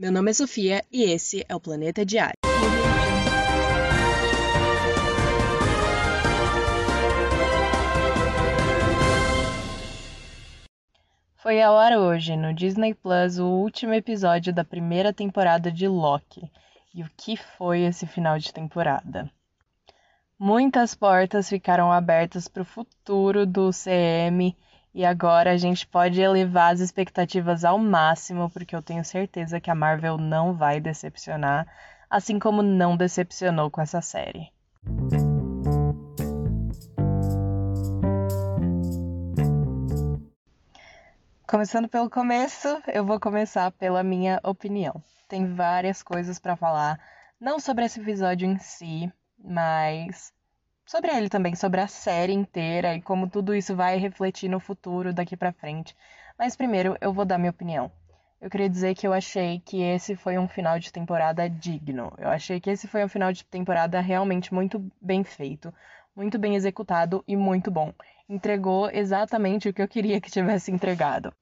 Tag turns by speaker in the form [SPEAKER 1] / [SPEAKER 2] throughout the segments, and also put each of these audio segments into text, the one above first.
[SPEAKER 1] Meu nome é Sofia e esse é o Planeta Diário. Foi ao ar hoje, no Disney Plus, o último episódio da primeira temporada de Loki. E o que foi esse final de temporada? Muitas portas ficaram abertas para o futuro do CM e agora a gente pode elevar as expectativas ao máximo, porque eu tenho certeza que a Marvel não vai decepcionar, assim como não decepcionou com essa série. Começando pelo começo, eu vou começar pela minha opinião. Tem várias coisas para falar, não sobre esse episódio em si, mas sobre ele também, sobre a série inteira e como tudo isso vai refletir no futuro daqui para frente. Mas primeiro eu vou dar minha opinião. Eu queria dizer que eu achei que esse foi um final de temporada digno. Eu achei que esse foi um final de temporada realmente muito bem feito, muito bem executado e muito bom. Entregou exatamente o que eu queria que tivesse entregado.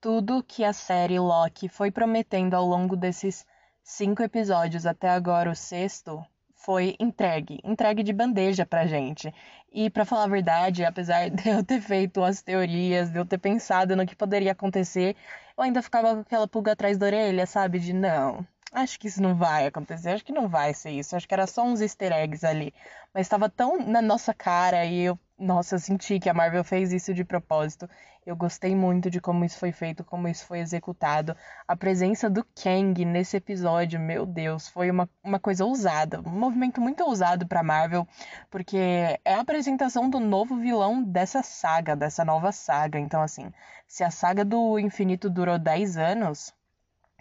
[SPEAKER 1] Tudo que a série Loki foi prometendo ao longo desses cinco episódios até agora o sexto foi entregue, entregue de bandeja pra gente. E para falar a verdade, apesar de eu ter feito as teorias, de eu ter pensado no que poderia acontecer, eu ainda ficava com aquela pulga atrás da orelha, sabe? De não, acho que isso não vai acontecer, acho que não vai ser isso, acho que era só uns easter eggs ali. Mas estava tão na nossa cara e eu nossa, eu senti que a Marvel fez isso de propósito. Eu gostei muito de como isso foi feito, como isso foi executado. A presença do Kang nesse episódio, meu Deus, foi uma, uma coisa ousada. Um movimento muito ousado pra Marvel, porque é a apresentação do novo vilão dessa saga, dessa nova saga. Então, assim, se a saga do infinito durou 10 anos,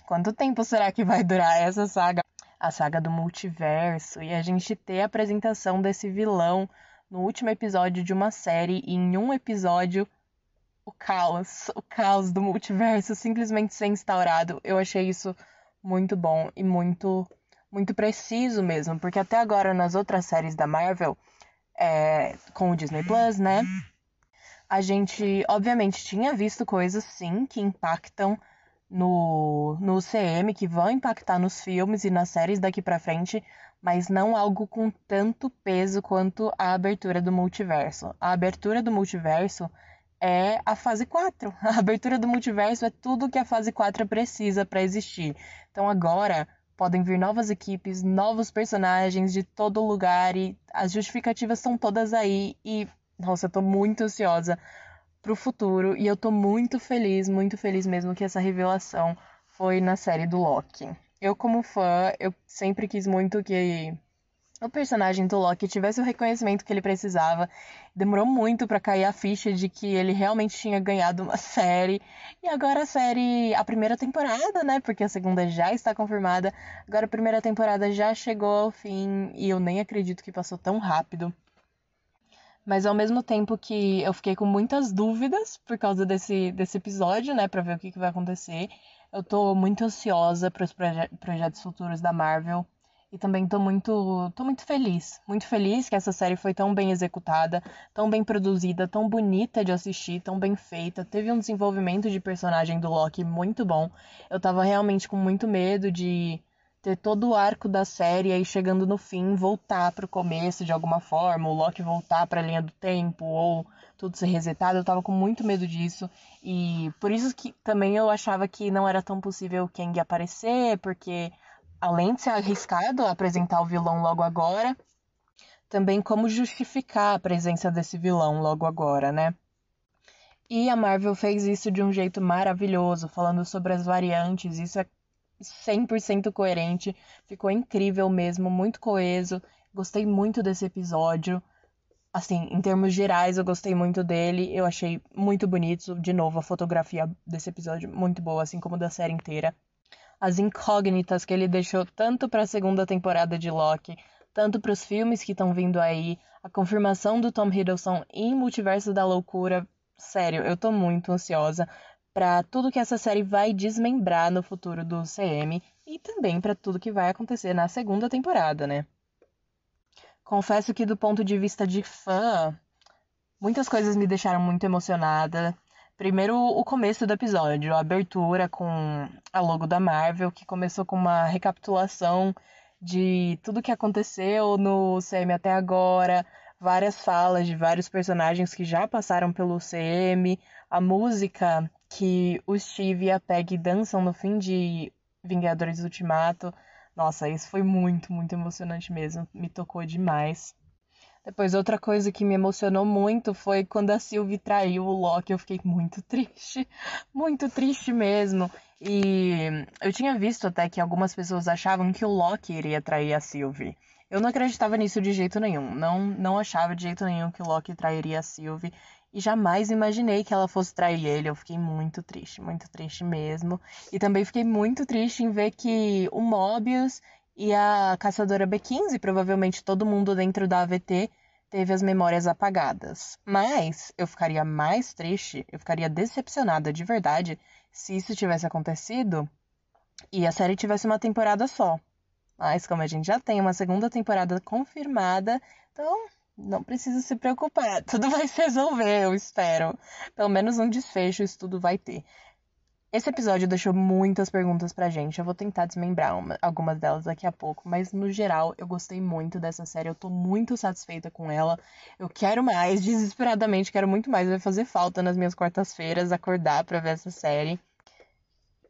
[SPEAKER 1] quanto tempo será que vai durar essa saga? A saga do multiverso. E a gente ter a apresentação desse vilão no último episódio de uma série e em um episódio o caos, o caos do multiverso simplesmente ser instaurado. Eu achei isso muito bom e muito muito preciso mesmo, porque até agora nas outras séries da Marvel, é, com o Disney Plus, né? A gente, obviamente, tinha visto coisas sim que impactam no, no CM, que vão impactar nos filmes e nas séries daqui para frente, mas não algo com tanto peso quanto a abertura do multiverso. A abertura do multiverso é a fase 4. A abertura do multiverso é tudo que a fase 4 precisa para existir. Então agora podem vir novas equipes, novos personagens de todo lugar e as justificativas estão todas aí e nossa, eu tô muito ansiosa pro futuro e eu tô muito feliz, muito feliz mesmo que essa revelação foi na série do Loki eu, como fã, eu sempre quis muito que o personagem do Loki tivesse o reconhecimento que ele precisava. Demorou muito para cair a ficha de que ele realmente tinha ganhado uma série. E agora a série, a primeira temporada, né? Porque a segunda já está confirmada. Agora a primeira temporada já chegou ao fim e eu nem acredito que passou tão rápido. Mas ao mesmo tempo que eu fiquei com muitas dúvidas por causa desse, desse episódio, né, para ver o que, que vai acontecer, eu tô muito ansiosa para os proje projetos futuros da Marvel e também tô muito, tô muito feliz, muito feliz que essa série foi tão bem executada, tão bem produzida, tão bonita de assistir, tão bem feita. Teve um desenvolvimento de personagem do Loki muito bom. Eu tava realmente com muito medo de ter todo o arco da série aí chegando no fim, voltar pro começo de alguma forma, o Loki voltar para a linha do tempo ou tudo ser resetado, eu tava com muito medo disso. E por isso que também eu achava que não era tão possível o Kang aparecer, porque além de ser arriscado apresentar o vilão logo agora, também como justificar a presença desse vilão logo agora, né? E a Marvel fez isso de um jeito maravilhoso, falando sobre as variantes. Isso é 100% coerente, ficou incrível mesmo, muito coeso. Gostei muito desse episódio. Assim, em termos gerais, eu gostei muito dele. Eu achei muito bonito. De novo, a fotografia desse episódio muito boa, assim como da série inteira. As incógnitas que ele deixou tanto para a segunda temporada de Loki, tanto para os filmes que estão vindo aí, a confirmação do Tom Hiddleston em Multiverso da Loucura. Sério, eu tô muito ansiosa para tudo que essa série vai desmembrar no futuro do CM e também para tudo que vai acontecer na segunda temporada, né? Confesso que do ponto de vista de fã, muitas coisas me deixaram muito emocionada. Primeiro, o começo do episódio, a abertura com a logo da Marvel, que começou com uma recapitulação de tudo que aconteceu no CM até agora, várias falas de vários personagens que já passaram pelo CM, a música que o Steve e a Peggy dançam no fim de Vingadores Ultimato. Nossa, isso foi muito, muito emocionante mesmo, me tocou demais. Depois, outra coisa que me emocionou muito foi quando a Sylvie traiu o Loki. Eu fiquei muito triste, muito triste mesmo. E eu tinha visto até que algumas pessoas achavam que o Loki iria trair a Sylvie. Eu não acreditava nisso de jeito nenhum. Não, não achava de jeito nenhum que o Loki trairia a Sylvie. E jamais imaginei que ela fosse trair ele. Eu fiquei muito triste, muito triste mesmo. E também fiquei muito triste em ver que o Mobius e a caçadora B15, provavelmente todo mundo dentro da AVT, teve as memórias apagadas. Mas eu ficaria mais triste, eu ficaria decepcionada de verdade se isso tivesse acontecido e a série tivesse uma temporada só. Mas como a gente já tem uma segunda temporada confirmada, então não precisa se preocupar. Tudo vai se resolver, eu espero. Pelo menos um desfecho isso tudo vai ter. Esse episódio deixou muitas perguntas pra gente. Eu vou tentar desmembrar uma, algumas delas daqui a pouco, mas no geral eu gostei muito dessa série. Eu tô muito satisfeita com ela. Eu quero mais, desesperadamente quero muito mais. Vai fazer falta nas minhas quartas-feiras acordar pra ver essa série.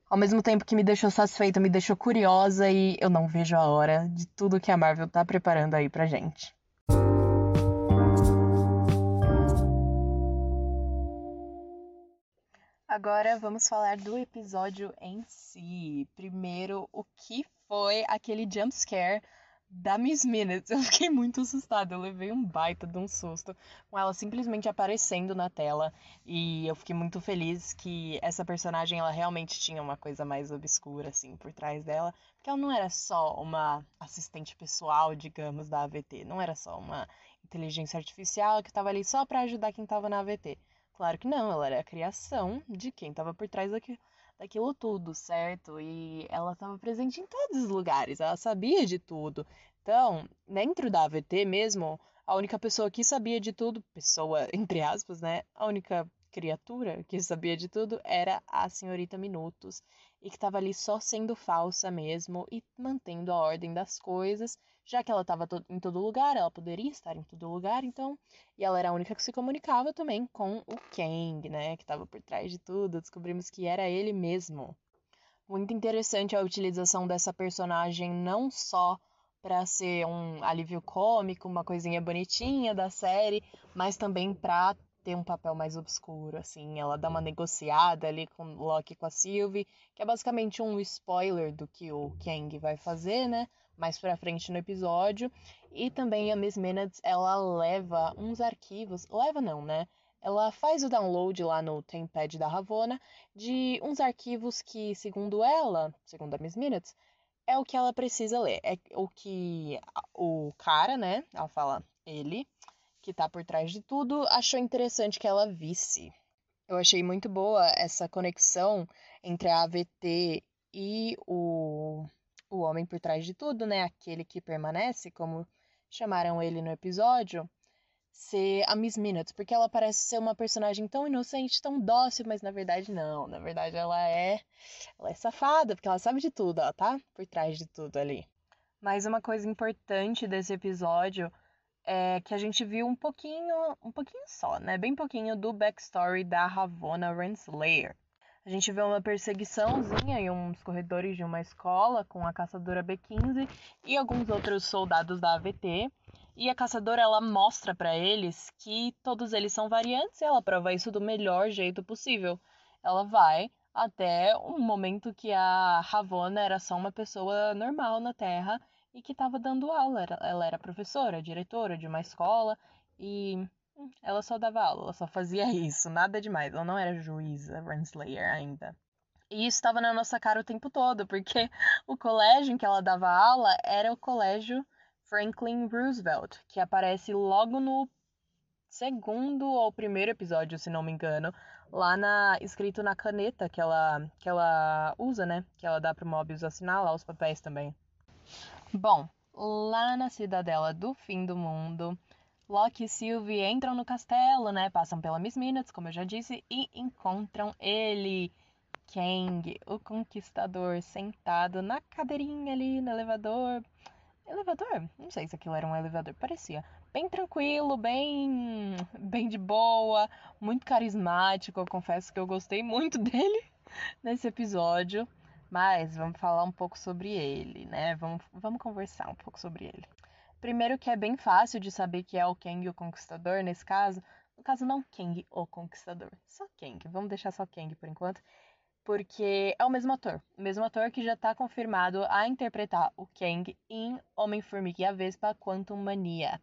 [SPEAKER 1] Ao mesmo tempo que me deixou satisfeita, me deixou curiosa e eu não vejo a hora de tudo que a Marvel tá preparando aí pra gente. Agora vamos falar do episódio em si. Primeiro, o que foi aquele jump scare da Miss Minutes. Eu fiquei muito assustada, eu levei um baita de um susto com ela simplesmente aparecendo na tela e eu fiquei muito feliz que essa personagem ela realmente tinha uma coisa mais obscura assim por trás dela, porque ela não era só uma assistente pessoal, digamos, da AVT, não era só uma inteligência artificial que estava ali só para ajudar quem estava na AVT. Claro que não, ela era a criação de quem estava por trás daquilo, tudo, certo? E ela estava presente em todos os lugares, ela sabia de tudo. Então, dentro da AVT mesmo, a única pessoa que sabia de tudo, pessoa entre aspas, né? A única criatura que sabia de tudo era a senhorita Minutos e que estava ali só sendo falsa mesmo e mantendo a ordem das coisas já que ela estava em todo lugar, ela poderia estar em todo lugar, então. E ela era a única que se comunicava também com o Kang, né? Que estava por trás de tudo. Descobrimos que era ele mesmo. Muito interessante a utilização dessa personagem, não só para ser um alívio cômico, uma coisinha bonitinha da série, mas também para ter um papel mais obscuro, assim. Ela dá uma negociada ali com o Loki com a Sylvie, que é basicamente um spoiler do que o Kang vai fazer, né? mais pra frente no episódio. E também a Miss Minutes, ela leva uns arquivos, leva não, né? Ela faz o download lá no Tempad da Ravona de uns arquivos que, segundo ela, segundo a Miss Minutes, é o que ela precisa ler. É o que o cara, né? Ela fala ele, que tá por trás de tudo, achou interessante que ela visse. Eu achei muito boa essa conexão entre a AVT e o o homem por trás de tudo, né? Aquele que permanece, como chamaram ele no episódio, ser a Miss Minutes, porque ela parece ser uma personagem tão inocente, tão dócil, mas na verdade não. Na verdade ela é, ela é safada, porque ela sabe de tudo, ela tá por trás de tudo ali. Mas uma coisa importante desse episódio é que a gente viu um pouquinho, um pouquinho só, né? Bem pouquinho do backstory da Ravonna Renslayer. A gente vê uma perseguiçãozinha em uns corredores de uma escola com a caçadora B15 e alguns outros soldados da AVT. E a caçadora ela mostra para eles que todos eles são variantes e ela prova isso do melhor jeito possível. Ela vai até um momento que a Ravonna era só uma pessoa normal na Terra e que estava dando aula. Ela era professora, diretora de uma escola e ela só dava aula, ela só fazia isso, nada demais. Ela não era juíza, Renslayer ainda. E isso estava na nossa cara o tempo todo, porque o colégio em que ela dava aula era o colégio Franklin Roosevelt, que aparece logo no segundo ou primeiro episódio, se não me engano, lá na escrito na caneta que ela que ela usa, né? Que ela dá pro Mobius assinar lá os papéis também. Bom, lá na cidadela do fim do mundo, Loki e Sylvie entram no castelo, né? Passam pela Miss Minutes, como eu já disse, e encontram ele, Kang, o conquistador, sentado na cadeirinha ali no elevador. Elevador? Não sei se aquilo era um elevador, parecia. Bem tranquilo, bem bem de boa, muito carismático. Eu confesso que eu gostei muito dele nesse episódio. Mas vamos falar um pouco sobre ele, né? Vamos, vamos conversar um pouco sobre ele. Primeiro que é bem fácil de saber que é o Kang o Conquistador nesse caso. No caso, não Kang o Conquistador, só Kang. Vamos deixar só Kang por enquanto. Porque é o mesmo ator. O mesmo ator que já está confirmado a interpretar o Kang em Homem-Formiga e a Vespa Quantum Mania.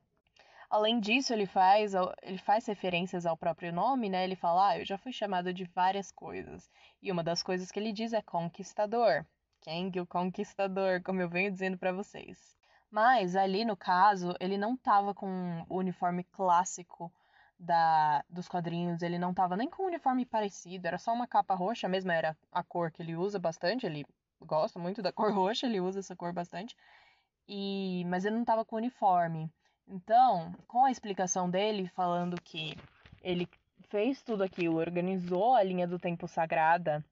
[SPEAKER 1] Além disso, ele faz, ele faz referências ao próprio nome, né? Ele fala, ah, eu já fui chamado de várias coisas. E uma das coisas que ele diz é conquistador. Kang, o conquistador, como eu venho dizendo para vocês. Mas ali no caso, ele não tava com o uniforme clássico da, dos quadrinhos, ele não tava nem com um uniforme parecido, era só uma capa roxa mesmo, era a cor que ele usa bastante, ele gosta muito da cor roxa, ele usa essa cor bastante. E mas ele não tava com uniforme. Então, com a explicação dele falando que ele fez tudo aquilo, organizou a linha do tempo sagrada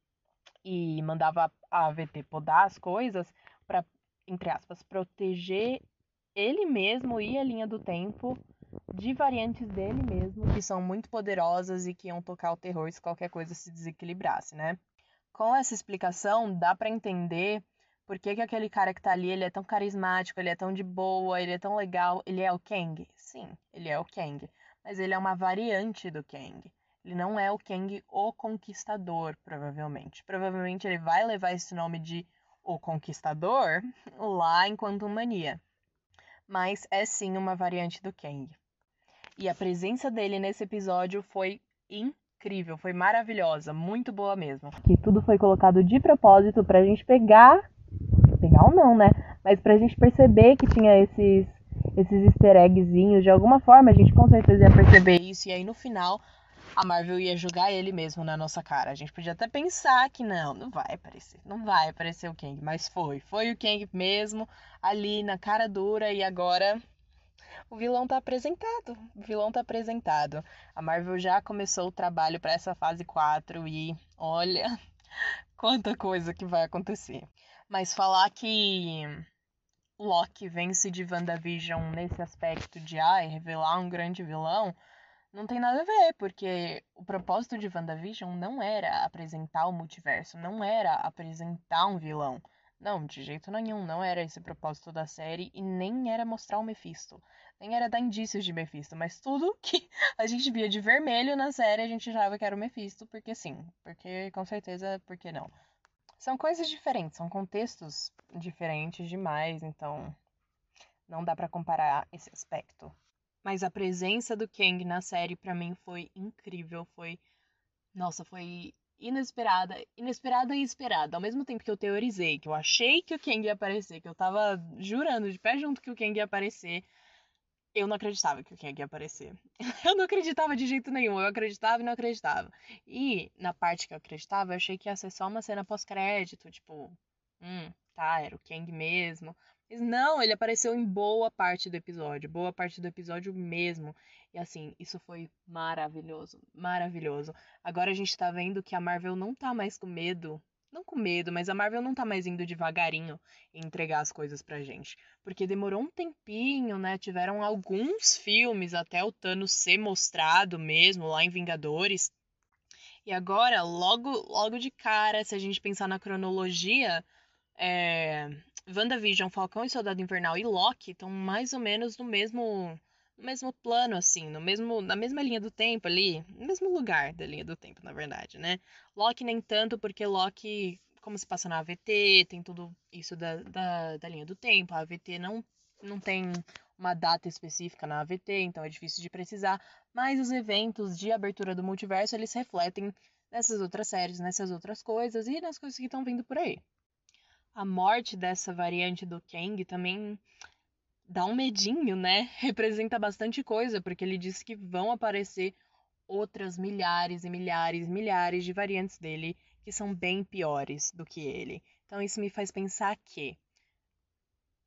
[SPEAKER 1] e mandava a AVT podar as coisas para entre aspas, proteger ele mesmo e a linha do tempo de variantes dele mesmo, que são muito poderosas e que iam tocar o terror se qualquer coisa se desequilibrasse, né? Com essa explicação, dá para entender por que, que aquele cara que tá ali, ele é tão carismático, ele é tão de boa, ele é tão legal. Ele é o Kang? Sim, ele é o Kang. Mas ele é uma variante do Kang. Ele não é o Kang o Conquistador, provavelmente. Provavelmente ele vai levar esse nome de o Conquistador lá em Quantum Mania. Mas é sim uma variante do Kang. E a presença dele nesse episódio foi incrível, foi maravilhosa, muito boa mesmo. Que tudo foi colocado de propósito pra gente pegar. Ou não, né? Mas pra gente perceber que tinha esses, esses easter eggzinhos. De alguma forma a gente com certeza ia perceber isso. E aí no final a Marvel ia jogar ele mesmo na nossa cara. A gente podia até pensar que não, não vai aparecer, não vai aparecer o Kang, mas foi, foi o Kang mesmo, ali na cara dura e agora o vilão tá apresentado. O vilão tá apresentado. A Marvel já começou o trabalho para essa fase 4 e olha quanta coisa que vai acontecer. Mas falar que Loki vence de WandaVision nesse aspecto de ai, revelar um grande vilão, não tem nada a ver, porque o propósito de WandaVision não era apresentar o multiverso, não era apresentar um vilão. Não, de jeito nenhum, não era esse o propósito da série e nem era mostrar o Mephisto. Nem era dar indícios de Mephisto, mas tudo que a gente via de vermelho na série a gente achava que era o Mephisto, porque sim, porque com certeza, porque não. São coisas diferentes, são contextos diferentes demais, então não dá para comparar esse aspecto. Mas a presença do Kang na série para mim foi incrível, foi nossa, foi inesperada, inesperada e esperada. Ao mesmo tempo que eu teorizei, que eu achei que o Kang ia aparecer, que eu tava jurando de pé junto que o Kang ia aparecer, eu não acreditava que o Kang ia aparecer. Eu não acreditava de jeito nenhum, eu acreditava e não acreditava. E na parte que eu acreditava, eu achei que ia ser só uma cena pós-crédito, tipo, hum, tá, era o Kang mesmo. Mas não, ele apareceu em boa parte do episódio, boa parte do episódio mesmo. E assim, isso foi maravilhoso, maravilhoso. Agora a gente tá vendo que a Marvel não tá mais com medo. Não com medo, mas a Marvel não tá mais indo devagarinho em entregar as coisas pra gente. Porque demorou um tempinho, né? Tiveram alguns filmes até o Thanos ser mostrado mesmo lá em Vingadores. E agora, logo, logo de cara, se a gente pensar na cronologia, é, WandaVision, Falcão e Soldado Invernal e Loki estão mais ou menos no mesmo no mesmo plano, assim, no mesmo, na mesma linha do tempo ali, no mesmo lugar da linha do tempo, na verdade, né? Loki nem tanto, porque Loki, como se passa na AVT, tem tudo isso da, da, da linha do tempo, a AVT não, não tem uma data específica na AVT, então é difícil de precisar, mas os eventos de abertura do multiverso, eles refletem nessas outras séries, nessas outras coisas e nas coisas que estão vindo por aí. A morte dessa variante do Kang também dá um medinho, né? Representa bastante coisa, porque ele disse que vão aparecer outras milhares e milhares e milhares de variantes dele que são bem piores do que ele. Então isso me faz pensar que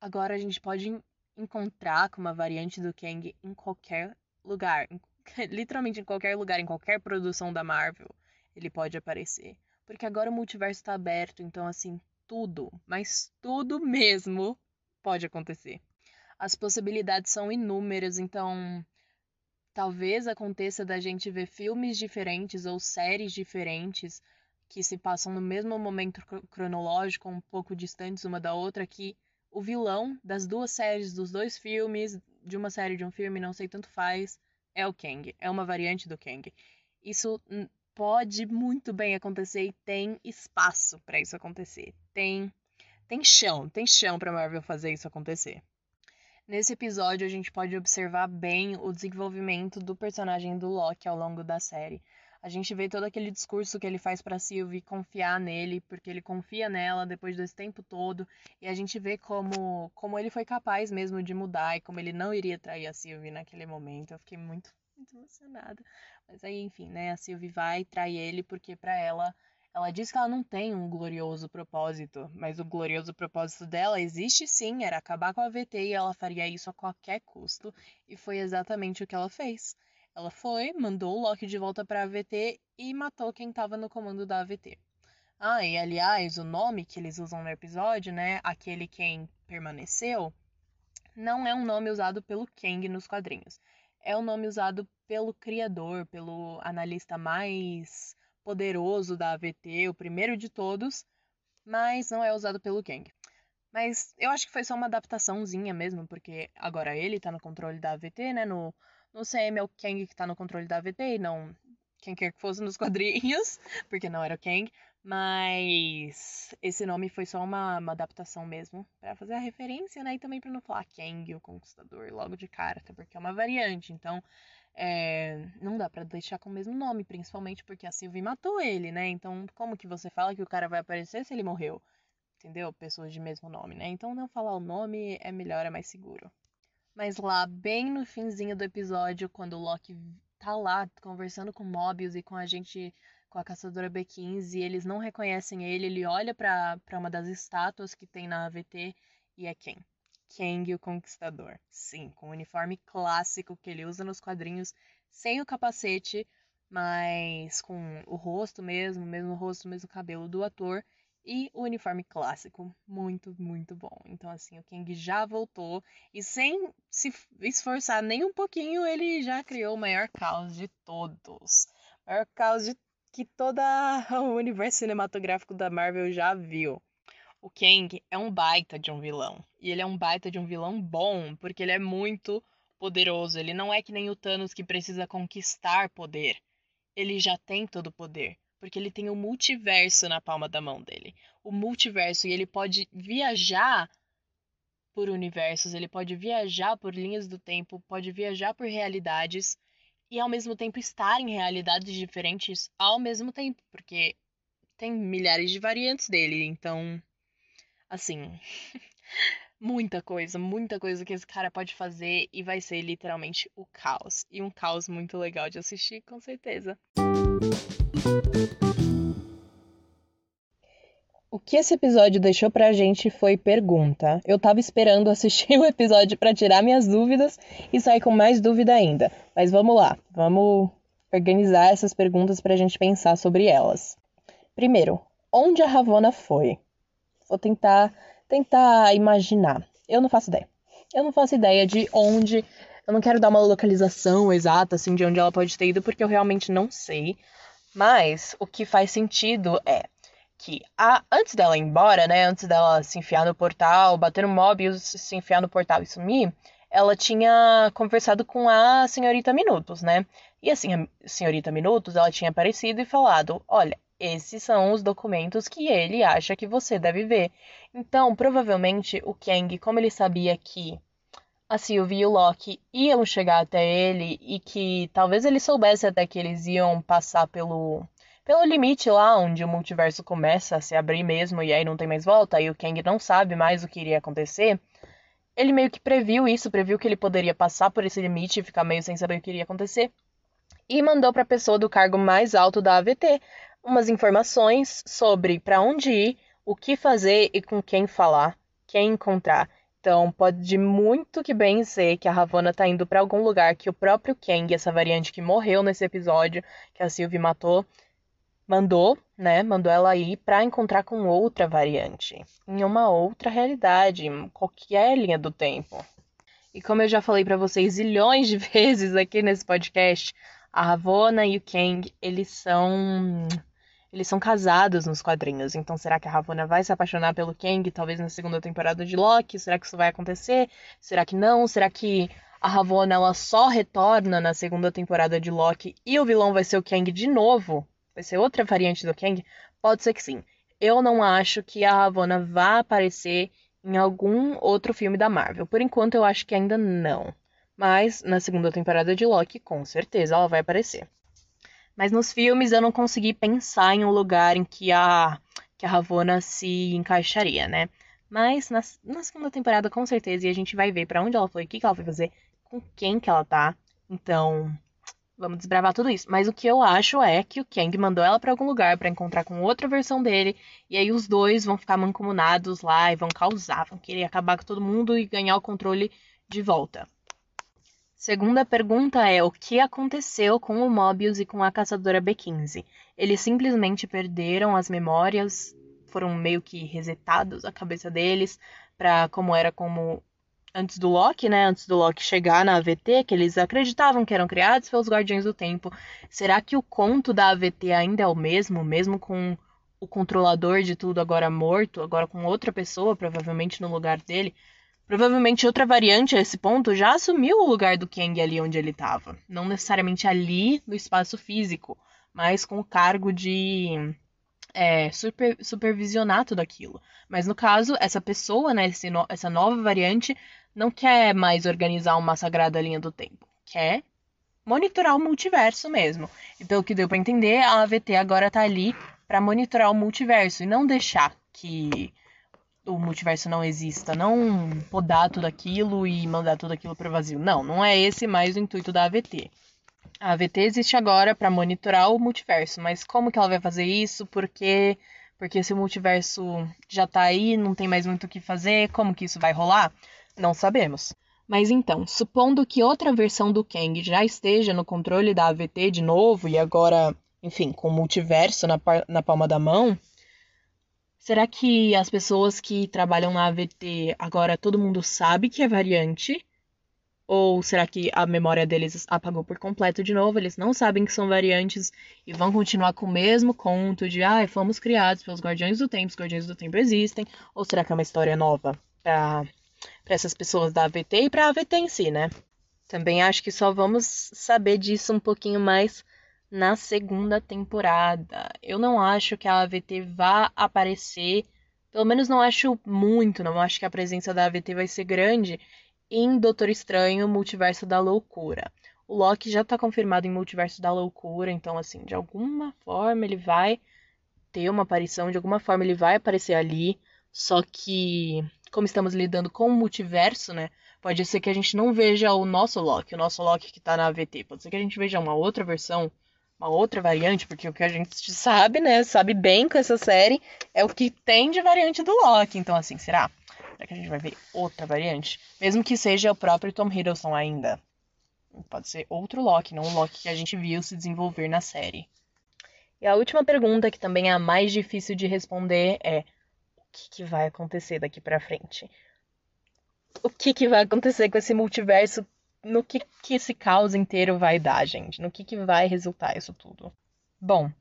[SPEAKER 1] agora a gente pode encontrar com uma variante do Kang em qualquer lugar. Literalmente em qualquer lugar, em qualquer produção da Marvel, ele pode aparecer. Porque agora o multiverso está aberto, então assim, tudo, mas tudo mesmo pode acontecer. As possibilidades são inúmeras, então talvez aconteça da gente ver filmes diferentes ou séries diferentes que se passam no mesmo momento cronológico, um pouco distantes uma da outra, que o vilão das duas séries, dos dois filmes, de uma série de um filme, não sei tanto faz, é o Kang, é uma variante do Kang. Isso pode muito bem acontecer e tem espaço para isso acontecer. Tem tem chão, tem chão para Marvel fazer isso acontecer. Nesse episódio a gente pode observar bem o desenvolvimento do personagem do Loki ao longo da série. A gente vê todo aquele discurso que ele faz para Sylvie confiar nele, porque ele confia nela depois desse tempo todo, e a gente vê como como ele foi capaz mesmo de mudar e como ele não iria trair a Sylvie naquele momento. Eu fiquei muito muito emocionada. Mas aí, enfim, né, a Sylvie vai trair ele porque para ela ela diz que ela não tem um glorioso propósito, mas o glorioso propósito dela existe sim, era acabar com a VT e ela faria isso a qualquer custo, e foi exatamente o que ela fez. Ela foi, mandou o Loki de volta para a AVT e matou quem estava no comando da AVT. Ah, e aliás, o nome que eles usam no episódio, né, aquele quem permaneceu, não é um nome usado pelo Kang nos quadrinhos é o nome usado pelo criador, pelo analista mais poderoso da AVT, o primeiro de todos, mas não é usado pelo Kang. Mas eu acho que foi só uma adaptaçãozinha mesmo, porque agora ele tá no controle da AVT, né? No, no CM é o Kang que tá no controle da AVT e não quem quer que fosse nos quadrinhos, porque não era o Kang. Mas esse nome foi só uma, uma adaptação mesmo, para fazer a referência, né? E também para não falar Kang, o Conquistador, logo de cara, até porque é uma variante. Então, é, não dá para deixar com o mesmo nome, principalmente porque a Sylvie matou ele, né? Então, como que você fala que o cara vai aparecer se ele morreu? Entendeu? Pessoas de mesmo nome, né? Então, não falar o nome é melhor, é mais seguro. Mas lá, bem no finzinho do episódio, quando o Loki tá lá conversando com Mobius e com a gente com a caçadora B15 e eles não reconhecem ele, ele olha para uma das estátuas que tem na AVT e é quem? Kang o Conquistador. Sim, com o uniforme clássico que ele usa nos quadrinhos, sem o capacete, mas com o rosto mesmo, mesmo rosto, mesmo cabelo do ator e o uniforme clássico. Muito, muito bom. Então, assim, o Kang já voltou e sem se esforçar nem um pouquinho, ele já criou o maior caos de todos. O maior caos de que todo o universo cinematográfico da Marvel já viu. O Kang é um baita de um vilão. E ele é um baita de um vilão bom, porque ele é muito poderoso. Ele não é que nem o Thanos que precisa conquistar poder. Ele já tem todo o poder. Porque ele tem o multiverso na palma da mão dele. O multiverso, e ele pode viajar por universos, ele pode viajar por linhas do tempo, pode viajar por realidades e ao mesmo tempo estar em realidades diferentes ao mesmo tempo, porque tem milhares de variantes dele, então assim, muita coisa, muita coisa que esse cara pode fazer e vai ser literalmente o caos. E um caos muito legal de assistir, com certeza. O que esse episódio deixou pra gente foi pergunta. Eu tava esperando assistir o episódio para tirar minhas dúvidas e sair com mais dúvida ainda. Mas vamos lá, vamos organizar essas perguntas pra gente pensar sobre elas. Primeiro, onde a Ravona foi? Vou tentar tentar imaginar. Eu não faço ideia. Eu não faço ideia de onde. Eu não quero dar uma localização exata assim de onde ela pode ter ido porque eu realmente não sei. Mas o que faz sentido é que a, antes dela ir embora, né, antes dela se enfiar no portal, bater no mob e se enfiar no portal e sumir, ela tinha conversado com a senhorita Minutos, né? E assim, a senhorita Minutos, ela tinha aparecido e falado: "Olha, esses são os documentos que ele acha que você deve ver". Então, provavelmente o Kang, como ele sabia que a Sylvie e o Loki iam chegar até ele e que talvez ele soubesse até que eles iam passar pelo pelo limite lá onde o multiverso começa a se abrir mesmo e aí não tem mais volta, e o Kang não sabe mais o que iria acontecer, ele meio que previu isso, previu que ele poderia passar por esse limite e ficar meio sem saber o que iria acontecer, e mandou para a pessoa do cargo mais alto da AVT umas informações sobre para onde ir, o que fazer e com quem falar, quem encontrar. Então, pode muito que bem ser que a Ravonna tá indo para algum lugar que o próprio Kang, essa variante que morreu nesse episódio, que a Sylvie matou, mandou, né? Mandou ela ir para encontrar com outra variante, em uma outra realidade, em qualquer linha do tempo. E como eu já falei para vocês zilhões de vezes aqui nesse podcast, a Ravonna e o Kang, eles são eles são casados nos quadrinhos. Então, será que a Ravonna vai se apaixonar pelo Kang, talvez na segunda temporada de Loki? Será que isso vai acontecer? Será que não? Será que a Ravonna ela só retorna na segunda temporada de Loki e o vilão vai ser o Kang de novo? Vai ser outra variante do Kang? Pode ser que sim. Eu não acho que a Ravonna vá aparecer em algum outro filme da Marvel. Por enquanto, eu acho que ainda não. Mas na segunda temporada de Loki, com certeza ela vai aparecer. Mas nos filmes eu não consegui pensar em um lugar em que a, que a Ravonna se encaixaria, né? Mas na, na segunda temporada, com certeza, e a gente vai ver para onde ela foi, o que, que ela foi fazer, com quem que ela tá. Então, vamos desbravar tudo isso. Mas o que eu acho é que o Kang mandou ela para algum lugar para encontrar com outra versão dele, e aí os dois vão ficar mancomunados lá e vão causar, vão querer acabar com todo mundo e ganhar o controle de volta. Segunda pergunta é: o que aconteceu com o Mobius e com a caçadora B15? Eles simplesmente perderam as memórias, foram meio que resetados a cabeça deles para como era como antes do Loki, né? Antes do Loki chegar na AVT, que eles acreditavam que eram criados pelos Guardiões do Tempo. Será que o conto da AVT ainda é o mesmo, mesmo com o controlador de tudo agora morto, agora com outra pessoa, provavelmente no lugar dele? Provavelmente outra variante a esse ponto já assumiu o lugar do Kang ali onde ele estava. Não necessariamente ali no espaço físico, mas com o cargo de é, super, supervisionar tudo aquilo. Mas no caso, essa pessoa, né, no, essa nova variante, não quer mais organizar uma sagrada linha do tempo. Quer monitorar o multiverso mesmo. Então, o que deu para entender, a AVT agora tá ali para monitorar o multiverso e não deixar que o multiverso não exista, não podar tudo aquilo e mandar tudo aquilo para o vazio. Não, não é esse mais o intuito da AVT. A AVT existe agora para monitorar o multiverso, mas como que ela vai fazer isso? Porque porque se o multiverso já está aí, não tem mais muito o que fazer, como que isso vai rolar? Não sabemos. Mas então, supondo que outra versão do Kang já esteja no controle da AVT de novo e agora, enfim, com o multiverso na, na palma da mão, Será que as pessoas que trabalham na AVT agora todo mundo sabe que é variante? Ou será que a memória deles apagou por completo de novo? Eles não sabem que são variantes e vão continuar com o mesmo conto de ah, fomos criados pelos Guardiões do Tempo, os Guardiões do Tempo existem? Ou será que é uma história nova para essas pessoas da AVT e para a AVT em si, né? Também acho que só vamos saber disso um pouquinho mais na segunda temporada. Eu não acho que a AVT vá aparecer, pelo menos não acho muito, não acho que a presença da AVT vai ser grande em Doutor Estranho Multiverso da Loucura. O Loki já tá confirmado em Multiverso da Loucura, então assim, de alguma forma ele vai ter uma aparição, de alguma forma ele vai aparecer ali, só que como estamos lidando com o multiverso, né? Pode ser que a gente não veja o nosso Loki, o nosso Loki que tá na AVT. Pode ser que a gente veja uma outra versão uma outra variante, porque o que a gente sabe, né, sabe bem com essa série, é o que tem de variante do Loki. Então, assim, será? Será que a gente vai ver outra variante? Mesmo que seja o próprio Tom Hiddleston ainda. Pode ser outro Loki, não o Loki que a gente viu se desenvolver na série. E a última pergunta, que também é a mais difícil de responder, é: o que, que vai acontecer daqui para frente? O que, que vai acontecer com esse multiverso no que, que esse caos inteiro vai dar, gente. No que, que vai resultar isso tudo. Bom,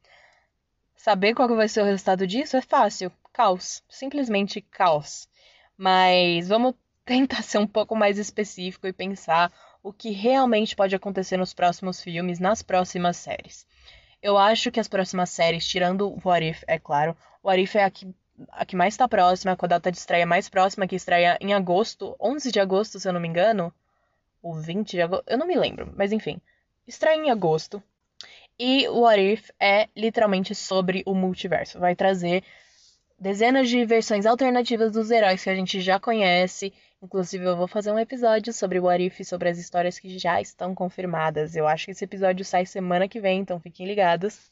[SPEAKER 1] saber qual vai ser o resultado disso é fácil. Caos. Simplesmente caos. Mas vamos tentar ser um pouco mais específico e pensar o que realmente pode acontecer nos próximos filmes, nas próximas séries. Eu acho que as próximas séries, tirando o What If, é claro, o What If é a que, a que mais está próxima, com a data de estreia mais próxima, que estreia em agosto, 11 de agosto, se eu não me engano o 20 de agosto, eu não me lembro, mas enfim, estreia em agosto. E o What If é literalmente sobre o multiverso. Vai trazer dezenas de versões alternativas dos heróis que a gente já conhece. Inclusive, eu vou fazer um episódio sobre o What If, sobre as histórias que já estão confirmadas. Eu acho que esse episódio sai semana que vem, então fiquem ligados.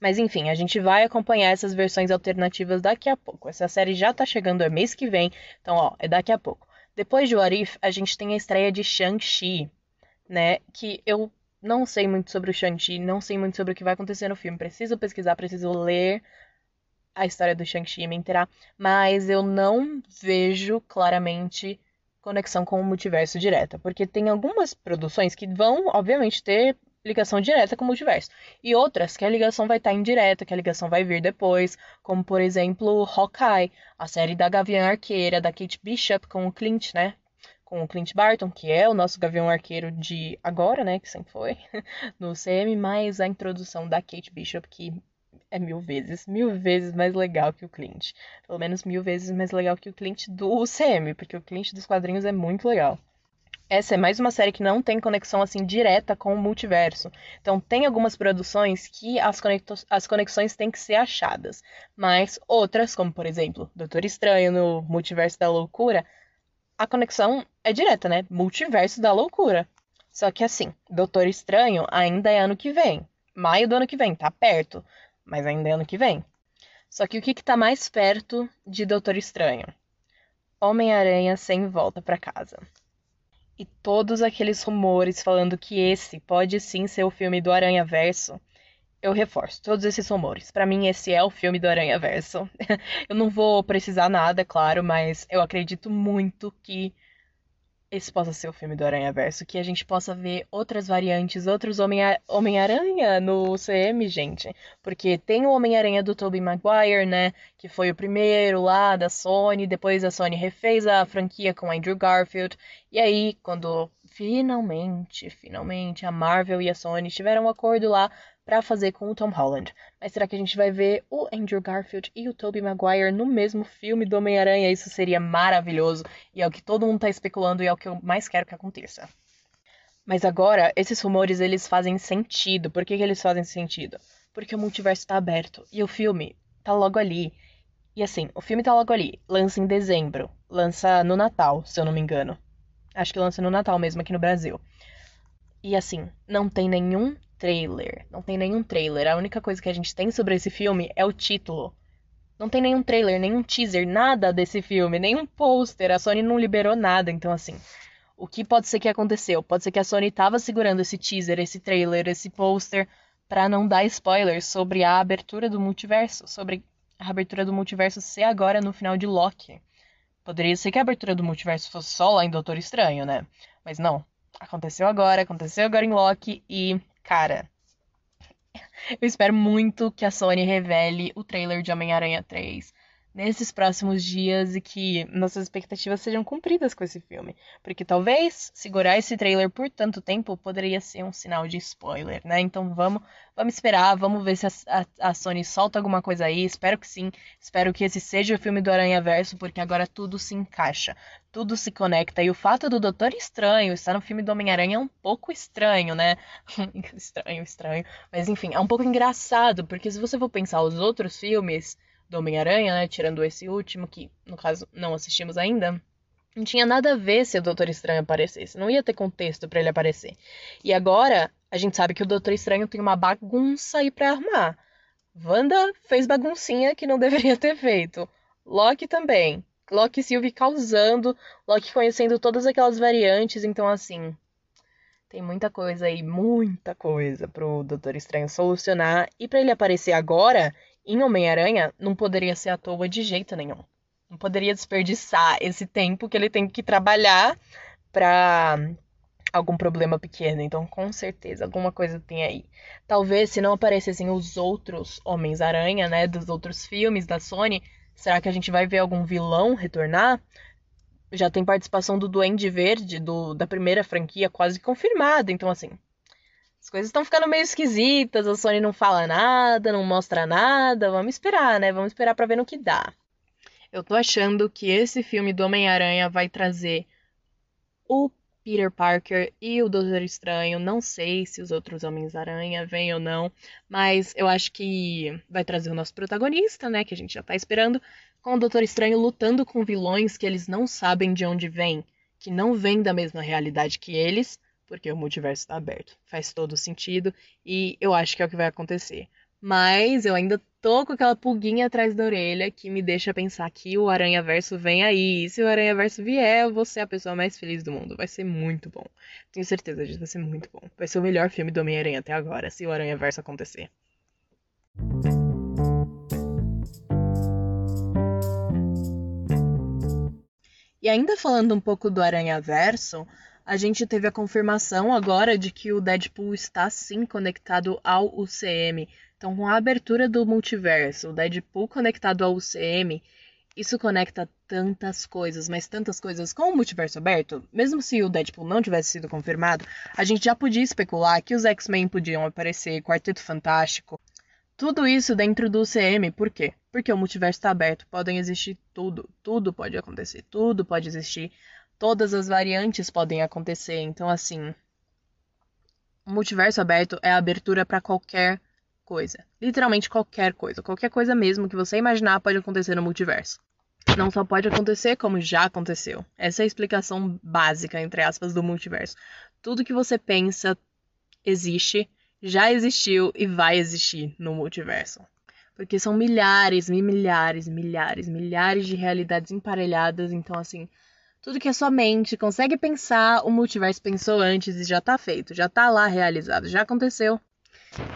[SPEAKER 1] Mas enfim, a gente vai acompanhar essas versões alternativas daqui a pouco. Essa série já tá chegando, é mês que vem, então ó, é daqui a pouco. Depois de What If, a gente tem a estreia de Shang-Chi, né? Que eu não sei muito sobre o Shang-Chi, não sei muito sobre o que vai acontecer no filme. Preciso pesquisar, preciso ler a história do Shang-Chi e me inteirar, mas eu não vejo claramente conexão com o multiverso direta, porque tem algumas produções que vão, obviamente, ter ligação direta com o multiverso, e outras que a ligação vai estar indireta, que a ligação vai vir depois, como por exemplo Hawkeye, a série da Gavião Arqueira da Kate Bishop com o Clint, né? Com o Clint Barton, que é o nosso Gavião Arqueiro de agora, né? Que sempre foi no CM, mais a introdução da Kate Bishop, que é mil vezes, mil vezes mais legal que o Clint. Pelo menos mil vezes mais legal que o Clint do UCM, porque o Clint dos quadrinhos é muito legal. Essa é mais uma série que não tem conexão assim direta com o multiverso. Então tem algumas produções que as, as conexões têm que ser achadas, mas outras, como por exemplo Doutor Estranho no Multiverso da Loucura, a conexão é direta, né? Multiverso da Loucura. Só que assim, Doutor Estranho ainda é ano que vem. Maio do ano que vem, tá perto mas ainda é ano que vem. Só que o que está mais perto de Doutor Estranho? Homem-Aranha sem volta para casa. E todos aqueles rumores falando que esse pode sim ser o filme do Aranha Verso, eu reforço todos esses rumores. Para mim, esse é o filme do Aranha Verso. eu não vou precisar nada, claro, mas eu acredito muito que esse possa ser o filme do Aranha Verso, que a gente possa ver outras variantes, outros Homem-Aranha no CM, gente. Porque tem o Homem-Aranha do Tobey Maguire, né? Que foi o primeiro lá da Sony. Depois a Sony refez a franquia com Andrew Garfield. E aí, quando finalmente, finalmente a Marvel e a Sony tiveram um acordo lá para fazer com o Tom Holland. Mas será que a gente vai ver o Andrew Garfield e o Tobey Maguire no mesmo filme do Homem-Aranha? Isso seria maravilhoso e é o que todo mundo tá especulando e é o que eu mais quero que aconteça. Mas agora, esses rumores eles fazem sentido. Por que, que eles fazem sentido? Porque o multiverso tá aberto e o filme tá logo ali. E assim, o filme tá logo ali. Lança em dezembro. Lança no Natal, se eu não me engano. Acho que lança no Natal mesmo aqui no Brasil. E assim, não tem nenhum trailer. Não tem nenhum trailer. A única coisa que a gente tem sobre esse filme é o título. Não tem nenhum trailer, nenhum teaser, nada desse filme, nenhum pôster. A Sony não liberou nada. Então, assim, o que pode ser que aconteceu? Pode ser que a Sony tava segurando esse teaser, esse trailer, esse pôster para não dar spoilers sobre a abertura do multiverso, sobre a abertura do multiverso ser agora no final de Loki. Poderia ser que a abertura do multiverso fosse só lá em Doutor Estranho, né? Mas não. Aconteceu agora, aconteceu agora em Loki e Cara, eu espero muito que a Sony revele o trailer de Homem-Aranha 3 nesses próximos dias e que nossas expectativas sejam cumpridas com esse filme. Porque talvez segurar esse trailer por tanto tempo poderia ser um sinal de spoiler, né? Então vamos, vamos esperar, vamos ver se a, a, a Sony solta alguma coisa aí. Espero que sim. Espero que esse seja o filme do Aranha Verso, porque agora tudo se encaixa, tudo se conecta. E o fato do Doutor Estranho estar no filme do Homem-Aranha é um pouco estranho, né? estranho, estranho. Mas enfim, é um pouco engraçado, porque se você for pensar os outros filmes do Homem-Aranha, né? Tirando esse último, que no caso não assistimos ainda. Não tinha nada a ver se o Doutor Estranho aparecesse. Não ia ter contexto para ele aparecer. E agora, a gente sabe que o Doutor Estranho tem uma bagunça aí pra armar. Wanda fez baguncinha que não deveria ter feito. Loki também. Loki Sylvie causando. Loki conhecendo todas aquelas variantes. Então, assim. Tem muita coisa aí, muita coisa pro Doutor Estranho solucionar. E para ele aparecer agora, em Homem-Aranha não poderia ser à toa de jeito nenhum. Não poderia desperdiçar esse tempo que ele tem que trabalhar para algum problema pequeno. Então, com certeza, alguma coisa tem aí. Talvez se não aparecessem os outros Homens-Aranha, né, dos outros filmes da Sony, será que a gente vai ver algum vilão retornar? Já tem participação do Duende Verde do, da primeira franquia quase confirmada, então assim, as coisas estão ficando meio esquisitas, a Sony não fala nada, não mostra nada. Vamos esperar, né? Vamos esperar para ver no que dá. Eu tô achando que esse filme do Homem-Aranha vai trazer o Peter Parker e o Doutor Estranho. Não sei se os outros Homens-Aranha vêm ou não, mas eu acho que vai trazer o nosso protagonista, né? Que a gente já tá esperando, com o Doutor Estranho lutando com vilões que eles não sabem de onde vêm, que não vêm da mesma realidade que eles porque o multiverso está aberto. Faz todo sentido e eu acho que é o que vai acontecer. Mas eu ainda tô com aquela pulguinha atrás da orelha que me deixa pensar que o Aranha Verso vem aí. E se o Aranha Verso vier, eu vou ser a pessoa mais feliz do mundo. Vai ser muito bom. Tenho certeza disso, vai ser muito bom. Vai ser o melhor filme do Homem-Aranha até agora, se o Aranha Verso acontecer. E ainda falando um pouco do Aranha Verso, a gente teve a confirmação agora de que o Deadpool está sim conectado ao UCM. Então, com a abertura do multiverso, o Deadpool conectado ao UCM, isso conecta tantas coisas, mas tantas coisas com o multiverso aberto. Mesmo se o Deadpool não tivesse sido confirmado, a gente já podia especular que os X-Men podiam aparecer, Quarteto Fantástico. Tudo isso dentro do UCM, por quê? Porque o multiverso está aberto, podem existir tudo, tudo pode acontecer, tudo pode existir todas as variantes podem acontecer. Então, assim, o multiverso aberto é a abertura para qualquer coisa. Literalmente qualquer coisa. Qualquer coisa mesmo que você imaginar pode acontecer no multiverso. Não só pode acontecer, como já aconteceu. Essa é a explicação básica, entre aspas, do multiverso. Tudo que você pensa existe, já existiu e vai existir no multiverso. Porque são milhares, milhares, milhares, milhares de realidades emparelhadas. Então, assim, tudo que a sua mente consegue pensar, o multiverso pensou antes e já tá feito, já tá lá realizado, já aconteceu.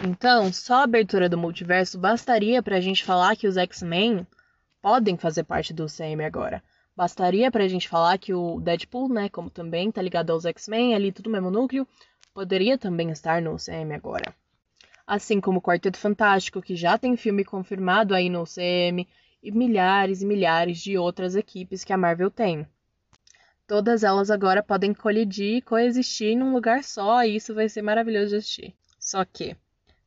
[SPEAKER 1] Então, só a abertura do multiverso bastaria pra gente falar que os X-Men podem fazer parte do CM agora. Bastaria pra gente falar que o Deadpool, né, como também tá ligado aos X-Men, ali tudo mesmo núcleo, poderia também estar no CM agora. Assim como o Quarteto Fantástico, que já tem filme confirmado aí no CM, e milhares e milhares de outras equipes que a Marvel tem. Todas elas agora podem colidir e coexistir num lugar só, e isso vai ser maravilhoso de assistir. Só que,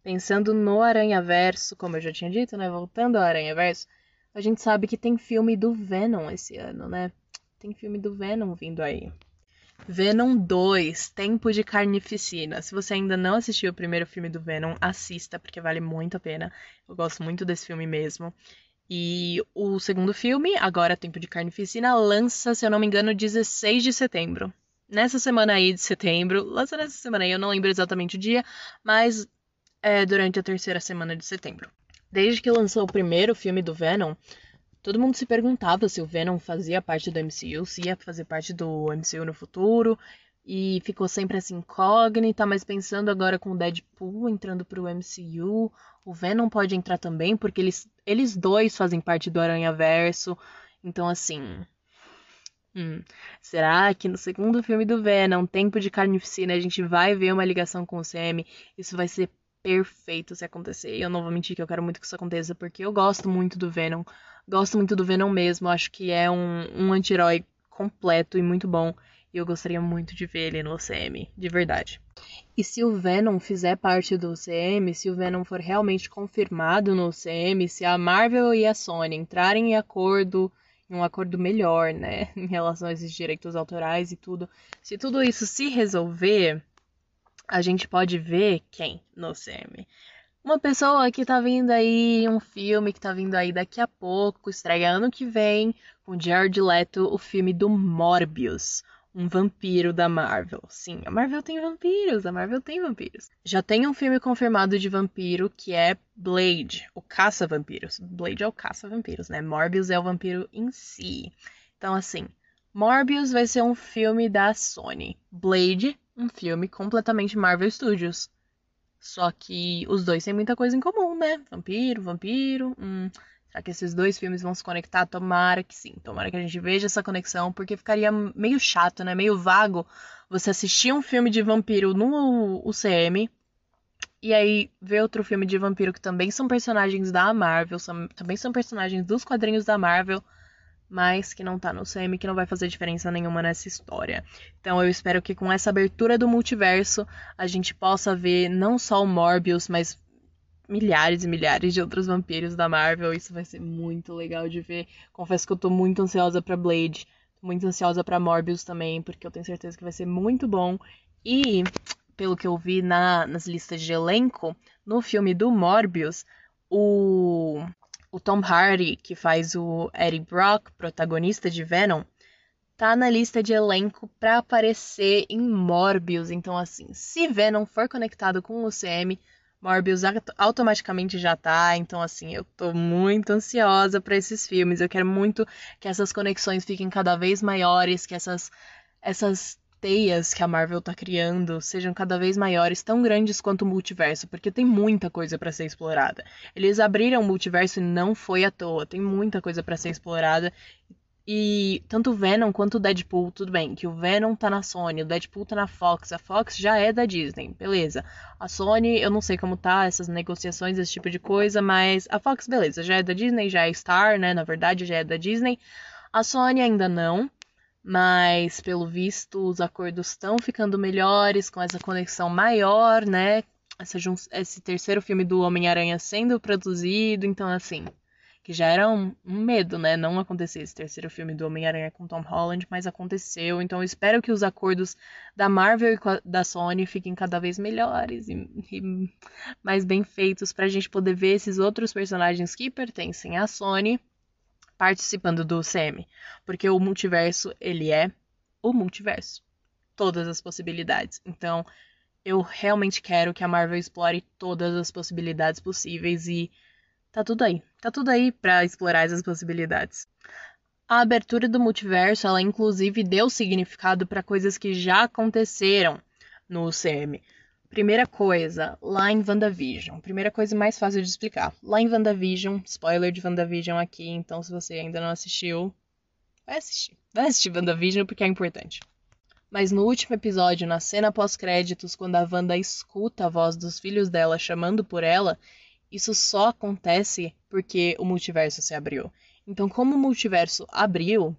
[SPEAKER 1] pensando no Aranha Verso, como eu já tinha dito, né? Voltando ao Aranha Verso, a gente sabe que tem filme do Venom esse ano, né? Tem filme do Venom vindo aí. Venom 2, Tempo de Carnificina. Se você ainda não assistiu o primeiro filme do Venom, assista, porque vale muito a pena. Eu gosto muito desse filme mesmo. E o segundo filme, agora Tempo de Carnificina, lança, se eu não me engano, 16 de setembro. Nessa semana aí de setembro, lança nessa semana aí, eu não lembro exatamente o dia, mas é durante a terceira semana de setembro. Desde que lançou o primeiro filme do Venom, todo mundo se perguntava se o Venom fazia parte do MCU, se ia fazer parte do MCU no futuro, e ficou sempre assim incógnita, mas pensando agora com o Deadpool entrando pro MCU, o Venom pode entrar também, porque eles, eles dois fazem parte do Aranha Verso. Então, assim. Hum, será que no segundo filme do Venom, Tempo de Carnificina, a gente vai ver uma ligação com o CM? Isso vai ser perfeito se acontecer. E eu não vou mentir que eu quero muito que isso aconteça, porque eu gosto muito do Venom. Gosto muito do Venom mesmo. Acho que é um, um anti-herói completo e muito bom. E eu gostaria muito de ver ele no UCM, de verdade. E se o Venom fizer parte do UCM, se o Venom for realmente confirmado no UCM, se a Marvel e a Sony entrarem em acordo, em um acordo melhor, né, em relação a esses direitos autorais e tudo, se tudo isso se resolver, a gente pode ver quem no UCM? Uma pessoa que tá vindo aí, um filme que tá vindo aí daqui a pouco, estreia ano que vem, com Jared Leto, o filme do Morbius um vampiro da Marvel. Sim, a Marvel tem vampiros, a Marvel tem vampiros. Já tem um filme confirmado de vampiro que é Blade, o caça-vampiros. Blade é o caça-vampiros, né? Morbius é o vampiro em si. Então, assim, Morbius vai ser um filme da Sony. Blade, um filme completamente Marvel Studios. Só que os dois têm muita coisa em comum, né? Vampiro, vampiro. Hum, Será que esses dois filmes vão se conectar? Tomara que sim. Tomara que a gente veja essa conexão, porque ficaria meio chato, né? Meio vago você assistir um filme de vampiro no UCM e aí ver outro filme de vampiro que também são personagens da Marvel, são, também são personagens dos quadrinhos da Marvel, mas que não tá no UCM, que não vai fazer diferença nenhuma nessa história. Então eu espero que com essa abertura do multiverso a gente possa ver não só o Morbius, mas milhares e milhares de outros vampiros da Marvel. Isso vai ser muito legal de ver. Confesso que eu tô muito ansiosa para Blade, muito ansiosa para Morbius também, porque eu tenho certeza que vai ser muito bom. E pelo que eu vi na, nas listas de elenco, no filme do Morbius, o, o Tom Hardy, que faz o Eddie Brock, protagonista de Venom, tá na lista de elenco para aparecer em Morbius. Então, assim, se Venom for conectado com o CM, Morbius automaticamente já tá, então assim, eu tô muito ansiosa para esses filmes. Eu quero muito que essas conexões fiquem cada vez maiores, que essas essas teias que a Marvel tá criando sejam cada vez maiores, tão grandes quanto o multiverso, porque tem muita coisa para ser explorada. Eles abriram o multiverso e não foi à toa, tem muita coisa para ser explorada e tanto o Venom quanto o Deadpool, tudo bem, que o Venom tá na Sony, o Deadpool tá na Fox, a Fox já é da Disney, beleza. A Sony, eu não sei como tá essas negociações, esse tipo de coisa, mas a Fox, beleza, já é da Disney, já é Star, né? Na verdade, já é da Disney. A Sony ainda não, mas pelo visto os acordos estão ficando melhores com essa conexão maior, né? Essa, esse terceiro filme do Homem-Aranha sendo produzido, então assim que já era um, um, medo, né? Não acontecer esse terceiro filme do Homem-Aranha com Tom Holland, mas aconteceu. Então eu espero que os acordos da Marvel e da Sony fiquem cada vez melhores e, e mais bem feitos para a gente poder ver esses outros personagens que pertencem à Sony participando do CM. Porque o multiverso, ele é o multiverso. Todas as possibilidades. Então, eu realmente quero que a Marvel explore todas as possibilidades possíveis e Tá tudo aí. Tá tudo aí para explorar essas possibilidades. A abertura do multiverso, ela inclusive deu significado para coisas que já aconteceram no CM. Primeira coisa, lá em WandaVision. Primeira coisa mais fácil de explicar. Lá em WandaVision, spoiler de WandaVision aqui, então se você ainda não assistiu, vai assistir. Vai assistir WandaVision porque é importante. Mas no último episódio, na cena pós-créditos, quando a Wanda escuta a voz dos filhos dela chamando por ela, isso só acontece porque o multiverso se abriu. Então, como o multiverso abriu,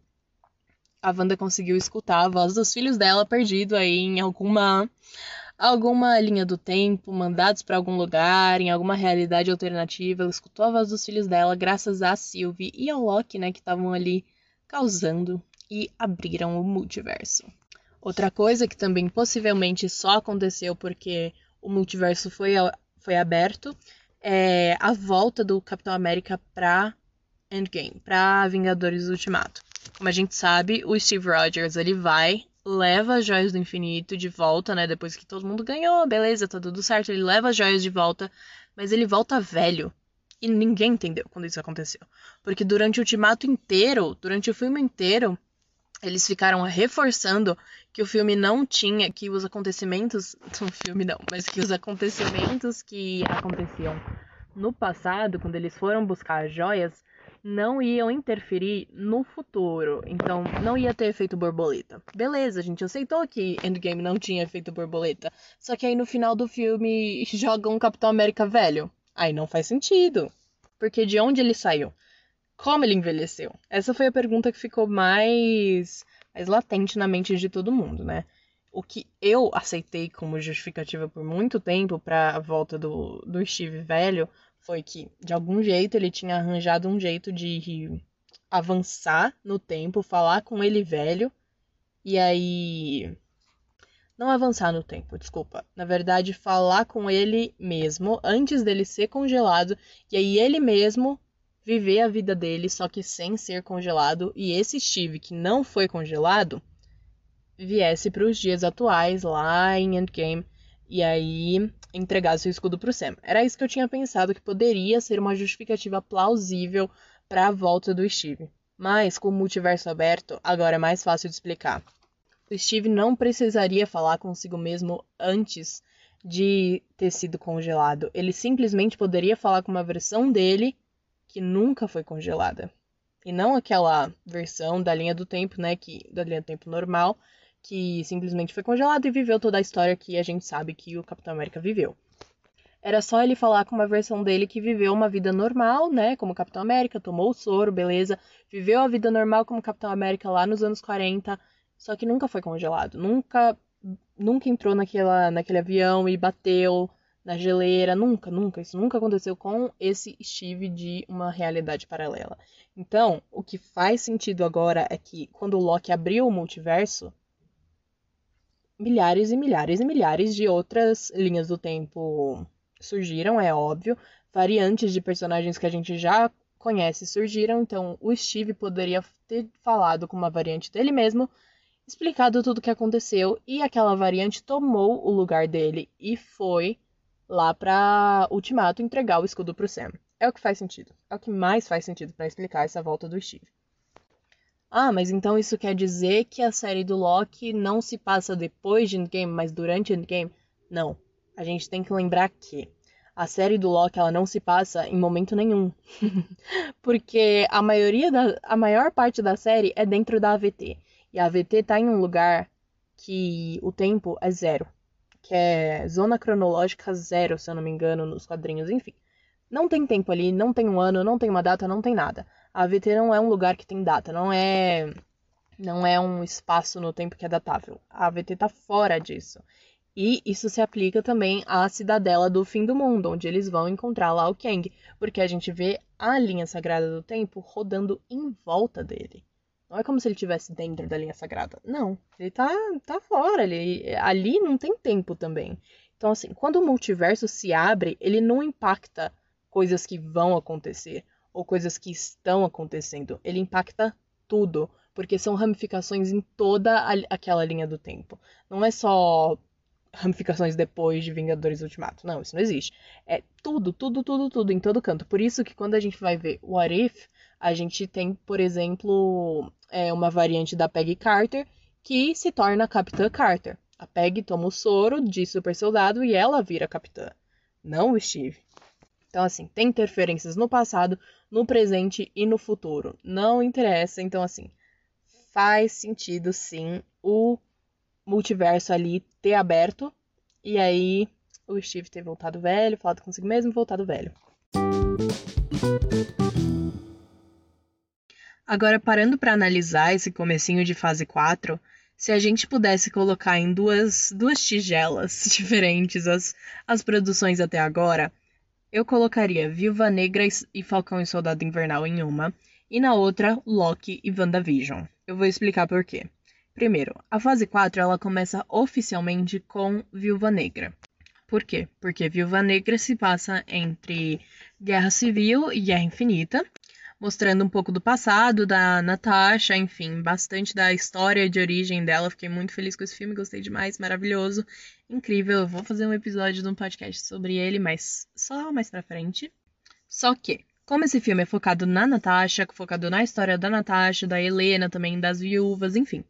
[SPEAKER 1] a Wanda conseguiu escutar a voz dos filhos dela perdido aí em alguma alguma linha do tempo, mandados para algum lugar, em alguma realidade alternativa. Ela escutou a voz dos filhos dela graças a Sylvie e ao Loki, né, que estavam ali causando e abriram o multiverso. Outra coisa que também possivelmente só aconteceu porque o multiverso foi, foi aberto é, a volta do Capitão América pra Endgame, pra Vingadores Ultimato. Como a gente sabe, o Steve Rogers ele vai, leva as joias do infinito de volta, né? Depois que todo mundo ganhou, beleza, tá tudo certo. Ele leva as joias de volta, mas ele volta velho. E ninguém entendeu quando isso aconteceu. Porque durante o ultimato inteiro, durante o filme inteiro, eles ficaram reforçando que o filme não tinha, que os acontecimentos, o filme não, mas que os acontecimentos que aconteciam no passado, quando eles foram buscar as joias, não iam interferir no futuro. Então, não ia ter efeito borboleta. Beleza, a gente aceitou que Endgame não tinha efeito borboleta. Só que aí no final do filme jogam um Capitão América velho. Aí não faz sentido. Porque de onde ele saiu? Como ele envelheceu? Essa foi a pergunta que ficou mais, mais latente na mente de todo mundo, né? O que eu aceitei como justificativa por muito tempo para a volta do, do Steve velho foi que, de algum jeito, ele tinha arranjado um jeito de avançar no tempo, falar com ele velho, e aí. Não avançar no tempo, desculpa. Na verdade, falar com ele mesmo antes dele ser congelado, e aí ele mesmo viver a vida dele, só que sem ser congelado, e esse Steve que não foi congelado viesse para os dias atuais, lá em Endgame, e aí entregasse o escudo para o Sam. Era isso que eu tinha pensado que poderia ser uma justificativa plausível para a volta do Steve. Mas com o multiverso aberto, agora é mais fácil de explicar. O Steve não precisaria falar consigo mesmo antes de ter sido congelado. Ele simplesmente poderia falar com uma versão dele que nunca foi congelada. E não aquela versão da linha do tempo, né, que da linha do tempo normal, que simplesmente foi congelada e viveu toda a história que a gente sabe que o Capitão América viveu. Era só ele falar com uma versão dele que viveu uma vida normal, né, como Capitão América, tomou o soro, beleza, viveu a vida normal como Capitão América lá nos anos 40, só que nunca foi congelado, nunca nunca entrou naquela, naquele avião e bateu na geleira, nunca, nunca. Isso nunca aconteceu com esse Steve de uma realidade paralela. Então, o que faz sentido agora é que quando o Loki abriu o multiverso, milhares e milhares e milhares de outras linhas do tempo surgiram, é óbvio. Variantes de personagens que a gente já conhece surgiram, então o Steve poderia ter falado com uma variante dele mesmo, explicado tudo o que aconteceu e aquela variante tomou o lugar dele e foi lá pra Ultimato entregar o escudo pro Sam. É o que faz sentido. É o que mais faz sentido para explicar essa volta do Steve. Ah, mas então isso quer dizer que a série do Loki não se passa depois de Endgame, mas durante Endgame? Não. A gente tem que lembrar que a série do Loki ela não se passa em momento nenhum. Porque a maioria da a maior parte da série é dentro da AVT. E a AVT tá em um lugar que o tempo é zero, que é zona cronológica zero, se eu não me engano, nos quadrinhos, enfim. Não tem tempo ali, não tem um ano, não tem uma data, não tem nada. A AVT não é um lugar que tem data, não é não é um espaço no tempo que é datável. A AVT tá fora disso. E isso se aplica também à cidadela do fim do mundo, onde eles vão encontrar lá o Kang, porque a gente vê a linha sagrada do tempo rodando em volta dele. Não é como se ele estivesse dentro da linha sagrada. Não, ele tá, tá fora, ele, ali não tem tempo também. Então, assim, quando o multiverso se abre, ele não impacta coisas que vão acontecer ou coisas que estão acontecendo. Ele impacta tudo, porque são ramificações em toda a, aquela linha do tempo. Não é só ramificações depois de Vingadores Ultimato. Não, isso não existe. É tudo, tudo, tudo, tudo, em todo canto. Por isso que quando a gente vai ver What If, a gente tem, por exemplo, é, uma variante da Peggy Carter que se torna Capitã Carter. A Peggy toma o soro de super soldado e ela vira capitã, não o Steve. Então, assim, tem interferências no passado, no presente e no futuro. Não interessa. Então, assim, faz sentido sim o multiverso ali ter aberto. E aí o Steve ter voltado velho, falado consigo mesmo, voltado velho. Agora, parando para analisar esse comecinho de fase 4, se a gente pudesse colocar em duas, duas tigelas diferentes as, as produções até agora, eu colocaria Viúva Negra e Falcão e Soldado Invernal em uma, e na outra, Loki e WandaVision. Eu vou explicar por quê. Primeiro, a fase 4 ela começa oficialmente com Viúva Negra. Por quê? Porque Viúva Negra se passa entre Guerra Civil e Guerra Infinita, mostrando um pouco do passado da Natasha, enfim, bastante da história de origem dela. Fiquei muito feliz com esse filme, gostei demais, maravilhoso, incrível. Eu vou fazer um episódio de um podcast sobre ele, mas só mais pra frente. Só que, como esse filme é focado na Natasha, focado na história da Natasha, da Helena, também das viúvas, enfim.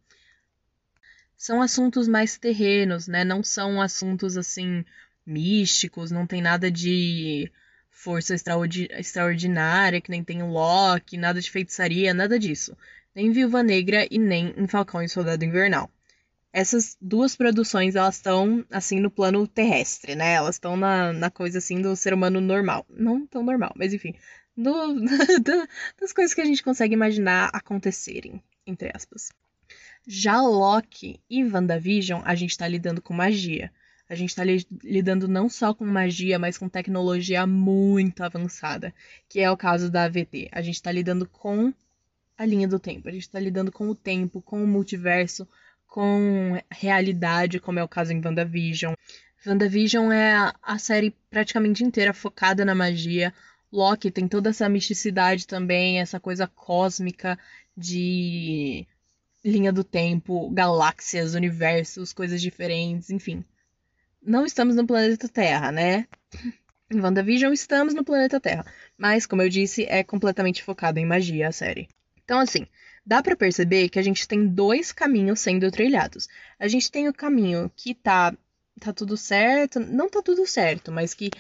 [SPEAKER 1] São assuntos mais terrenos, né? Não são assuntos assim místicos, não tem nada de força extraordinária, que nem tem Loki, nada de feitiçaria, nada disso. Nem Viúva Negra e nem em Falcão e Soldado Invernal. Essas duas produções, elas estão, assim, no plano terrestre, né? Elas estão na, na coisa, assim, do ser humano normal. Não tão normal, mas enfim. Do, do, das coisas que a gente consegue imaginar acontecerem, entre aspas. Já Loki e WandaVision, a gente tá lidando com magia. A gente está lidando não só com magia, mas com tecnologia muito avançada, que é o caso da AVT. A gente está lidando com a linha do tempo, a gente está lidando com o tempo, com o multiverso, com realidade, como é o caso em WandaVision. WandaVision é a série praticamente inteira focada na magia. Loki tem toda essa misticidade também, essa coisa cósmica de linha do tempo, galáxias, universos, coisas diferentes, enfim não estamos no planeta Terra, né? Em WandaVision estamos no planeta Terra, mas, como eu disse, é completamente focado em magia a série. Então, assim, dá para perceber que a gente tem dois caminhos sendo trilhados. A gente tem o caminho que tá, tá tudo certo, não tá tudo certo, mas que,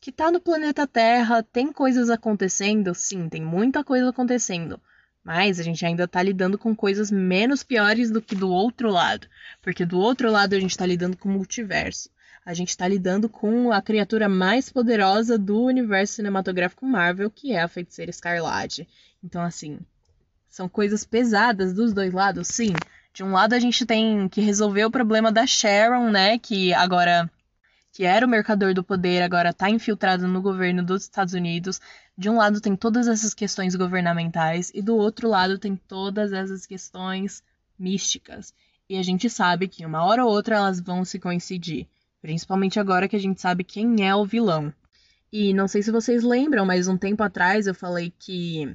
[SPEAKER 1] que tá no planeta Terra, tem coisas acontecendo, sim, tem muita coisa acontecendo. Mas a gente ainda tá lidando com coisas menos piores do que do outro lado. Porque do outro lado a gente tá lidando com o multiverso a gente está lidando com a criatura mais poderosa do universo cinematográfico Marvel, que é a Feiticeira Escarlate. Então, assim, são coisas pesadas dos dois lados, sim. De um lado a gente tem que resolver o problema da Sharon, né, que agora que era o mercador do poder, agora está infiltrado no governo dos Estados Unidos. De um lado tem todas essas questões governamentais e do outro lado tem todas essas questões místicas. E a gente sabe que uma hora ou outra elas vão se coincidir. Principalmente agora que a gente sabe quem é o vilão. E não sei se vocês lembram, mas um tempo atrás eu falei que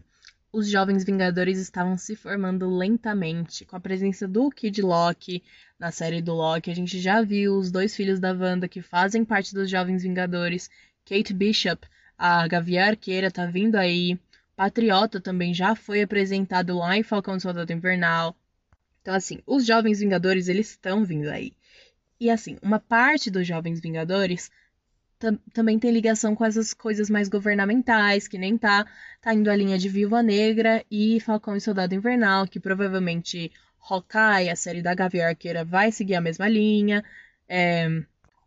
[SPEAKER 1] os Jovens Vingadores estavam se formando lentamente, com a presença do Kid Loki na série do Loki. A gente já viu os dois filhos da Wanda que fazem parte dos Jovens Vingadores. Kate Bishop, a Gavião Arqueira, tá vindo aí. Patriota também já foi apresentado lá em Falcão Soldado Invernal. Então, assim, os Jovens Vingadores, eles estão vindo aí. E, assim, uma parte dos Jovens Vingadores também tem ligação com essas coisas mais governamentais, que nem tá, tá indo a linha de Viúva Negra e Falcão e Soldado Invernal, que provavelmente Hawkeye, a série da Gavião Arqueira, vai seguir a mesma linha. É,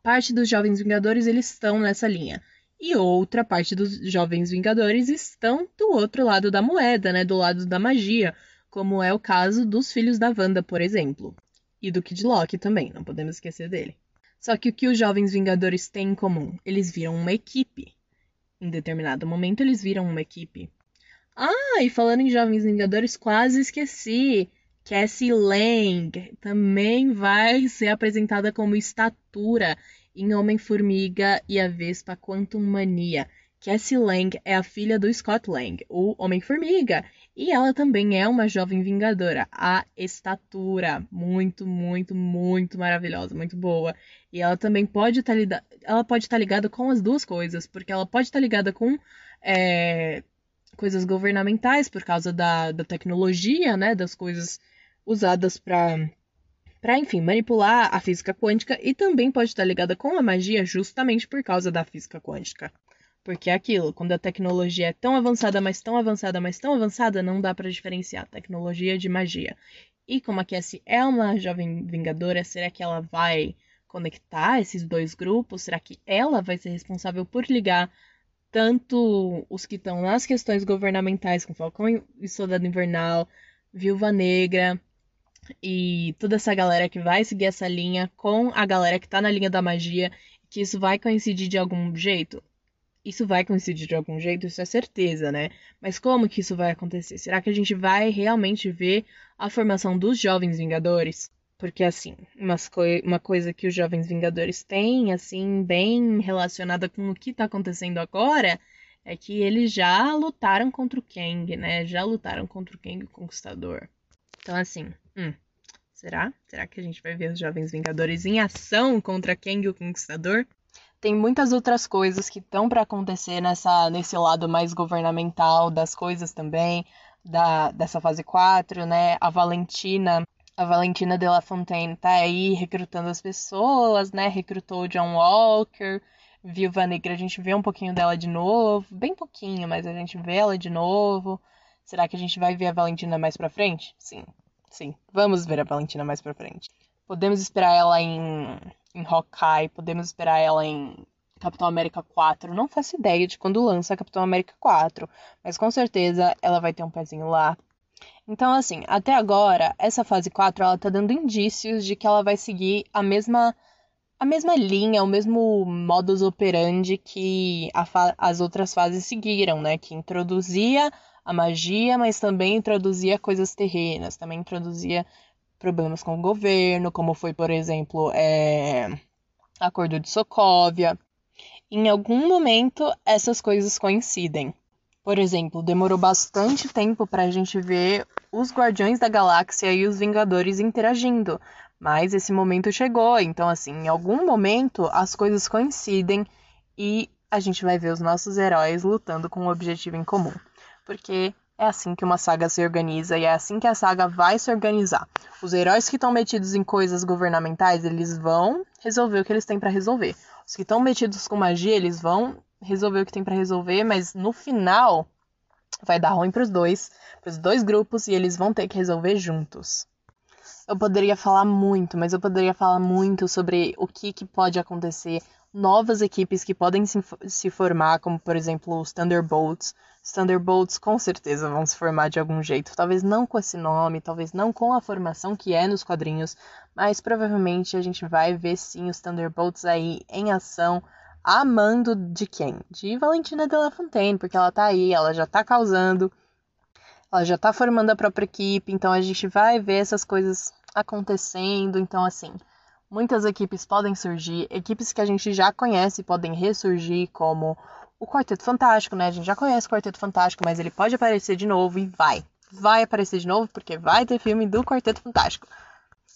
[SPEAKER 1] parte dos Jovens Vingadores, eles estão nessa linha. E outra parte dos Jovens Vingadores estão do outro lado da moeda, né? Do lado da magia, como é o caso dos Filhos da Wanda, por exemplo. E do Kid Loki também, não podemos esquecer dele. Só que o que os Jovens Vingadores têm em comum? Eles viram uma equipe. Em determinado momento, eles viram uma equipe. Ah, e falando em Jovens Vingadores, quase esqueci. Cassie Lang também vai ser apresentada como estatura em Homem-Formiga e a Vespa Quantum Mania. Cassie Lang é a filha do Scott Lang, o Homem-Formiga, e ela também é uma jovem vingadora. A estatura, muito, muito, muito maravilhosa, muito boa. E ela também pode estar tá ligada, ela pode estar tá ligada com as duas coisas, porque ela pode estar tá ligada com é, coisas governamentais por causa da, da tecnologia, né, das coisas usadas para para enfim manipular a física quântica e também pode estar ligada com a magia justamente por causa da física quântica. Porque é aquilo, quando a tecnologia é tão avançada, mas tão avançada, mas tão avançada, não dá para diferenciar tecnologia de magia. E como a Cassie é uma jovem vingadora, será que ela vai conectar esses dois grupos? Será que ela vai ser responsável por ligar tanto os que estão nas questões governamentais, com Falcão e Soldado Invernal, Viúva Negra e toda essa galera que vai seguir essa linha com a galera que tá na linha da magia, que isso vai coincidir de algum jeito? Isso vai coincidir de algum jeito, isso é certeza, né? Mas como que isso vai acontecer? Será que a gente vai realmente ver a formação dos Jovens Vingadores? Porque, assim, coi uma coisa que os Jovens Vingadores têm, assim, bem relacionada com o que tá acontecendo agora, é que eles já lutaram contra o Kang, né? Já lutaram contra o Kang o Conquistador. Então, assim, hum, será? Será que a gente vai ver os Jovens Vingadores em ação contra Kang o Conquistador? Tem muitas outras coisas que estão para acontecer nessa, nesse lado mais governamental das coisas também, da, dessa fase 4, né? A Valentina, a Valentina de La Fontaine tá aí recrutando as pessoas, né? Recrutou o John Walker, Viúva Negra, a gente vê um pouquinho dela de novo, bem pouquinho, mas a gente vê ela de novo. Será que a gente vai ver a Valentina mais pra frente? Sim, sim. Vamos ver a Valentina mais pra frente. Podemos esperar ela em em Hawkeye, podemos esperar ela em Capitão América 4. Não faço ideia de quando lança Capitão América 4, mas com certeza ela vai ter um pezinho lá. Então, assim, até agora, essa fase 4 ela tá dando indícios de que ela vai seguir a mesma a mesma linha, o mesmo modus operandi que as outras fases seguiram, né? Que introduzia a magia, mas também introduzia coisas terrenas, também introduzia problemas com o governo, como foi, por exemplo, é, Acordo de Sokovia. Em algum momento, essas coisas coincidem. Por exemplo, demorou bastante tempo para a gente ver os Guardiões da Galáxia e os Vingadores interagindo, mas esse momento chegou. Então, assim, em algum momento as coisas coincidem e a gente vai ver os nossos heróis lutando com um objetivo em comum. Porque é assim que uma saga se organiza e é assim que a saga vai se organizar. Os heróis que estão metidos em coisas governamentais, eles vão resolver o que eles têm para resolver. Os que estão metidos com magia, eles vão resolver o que tem para resolver, mas no final vai dar ruim para os dois, para os dois grupos e eles vão ter que resolver juntos. Eu poderia falar muito, mas eu poderia falar muito sobre o que, que pode acontecer, novas equipes que podem se, se formar, como por exemplo os Thunderbolts, os Thunderbolts com certeza vão se formar de algum jeito. Talvez não com esse nome, talvez não com a formação que é nos quadrinhos, mas provavelmente a gente vai ver sim os Thunderbolts aí em ação. A mando de quem? De Valentina de La Fontaine, porque ela tá aí, ela já tá causando, ela já tá formando a própria equipe, então a gente vai ver essas coisas acontecendo. Então, assim, muitas equipes podem surgir, equipes que a gente já conhece podem ressurgir, como o Quarteto Fantástico, né? A gente já conhece o Quarteto Fantástico, mas ele pode aparecer de novo e vai. Vai aparecer de novo porque vai ter filme do Quarteto Fantástico.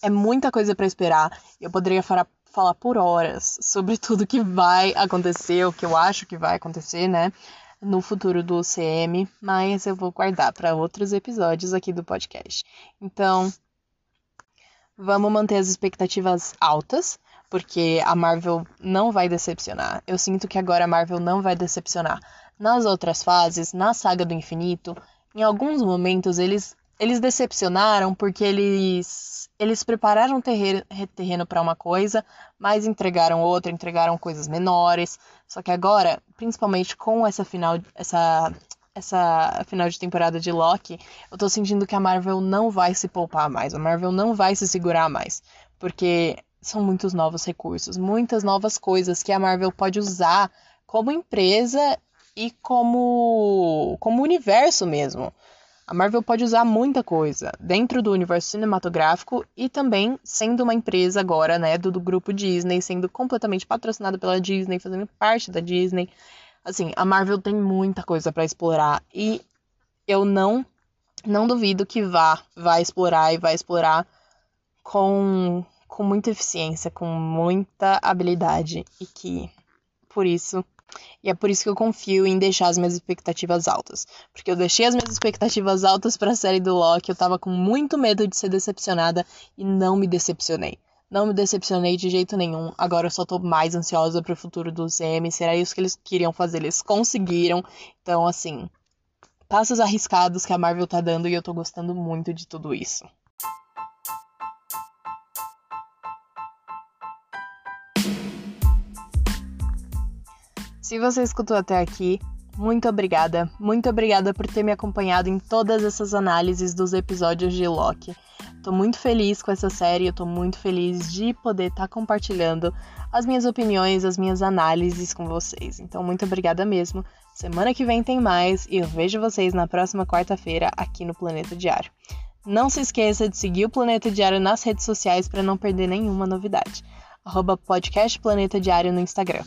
[SPEAKER 1] É muita coisa para esperar. Eu poderia falar, falar por horas sobre tudo que vai acontecer, o que eu acho que vai acontecer, né? No futuro do CM, mas eu vou guardar para outros episódios aqui do podcast. Então, vamos manter as expectativas altas porque a Marvel não vai decepcionar. Eu sinto que agora a Marvel não vai decepcionar. Nas outras fases, na saga do infinito, em alguns momentos eles eles decepcionaram porque eles eles prepararam terreno, terreno para uma coisa, mas entregaram outra, entregaram coisas menores. Só que agora, principalmente com essa final essa essa final de temporada de Loki, eu tô sentindo que a Marvel não vai se poupar mais, a Marvel não vai se segurar mais, porque são muitos novos recursos, muitas novas coisas que a Marvel pode usar como empresa e como como universo mesmo. A Marvel pode usar muita coisa dentro do universo cinematográfico e também sendo uma empresa agora, né, do, do grupo Disney, sendo completamente patrocinada pela Disney, fazendo parte da Disney. Assim, a Marvel tem muita coisa para explorar e eu não não duvido que vá, vai explorar e vai explorar com com muita eficiência, com muita habilidade e que por isso e é por isso que eu confio em deixar as minhas expectativas altas. Porque eu deixei as minhas expectativas altas para a série do Loki, eu tava com muito medo de ser decepcionada e não me decepcionei. Não me decepcionei de jeito nenhum. Agora eu só tô mais ansiosa pro futuro do CM. Será isso que eles queriam fazer? Eles conseguiram. Então, assim, passos arriscados que a Marvel tá dando e eu tô gostando muito de tudo isso. Se você escutou até aqui, muito obrigada. Muito obrigada por ter me acompanhado em todas essas análises dos episódios de Loki. Tô muito feliz com essa série, eu tô muito feliz de poder estar tá compartilhando as minhas opiniões, as minhas análises com vocês. Então, muito obrigada mesmo. Semana que vem tem mais e eu vejo vocês na próxima quarta-feira aqui no Planeta Diário. Não se esqueça de seguir o Planeta Diário nas redes sociais para não perder nenhuma novidade. Arroba podcast Planeta Diário no Instagram.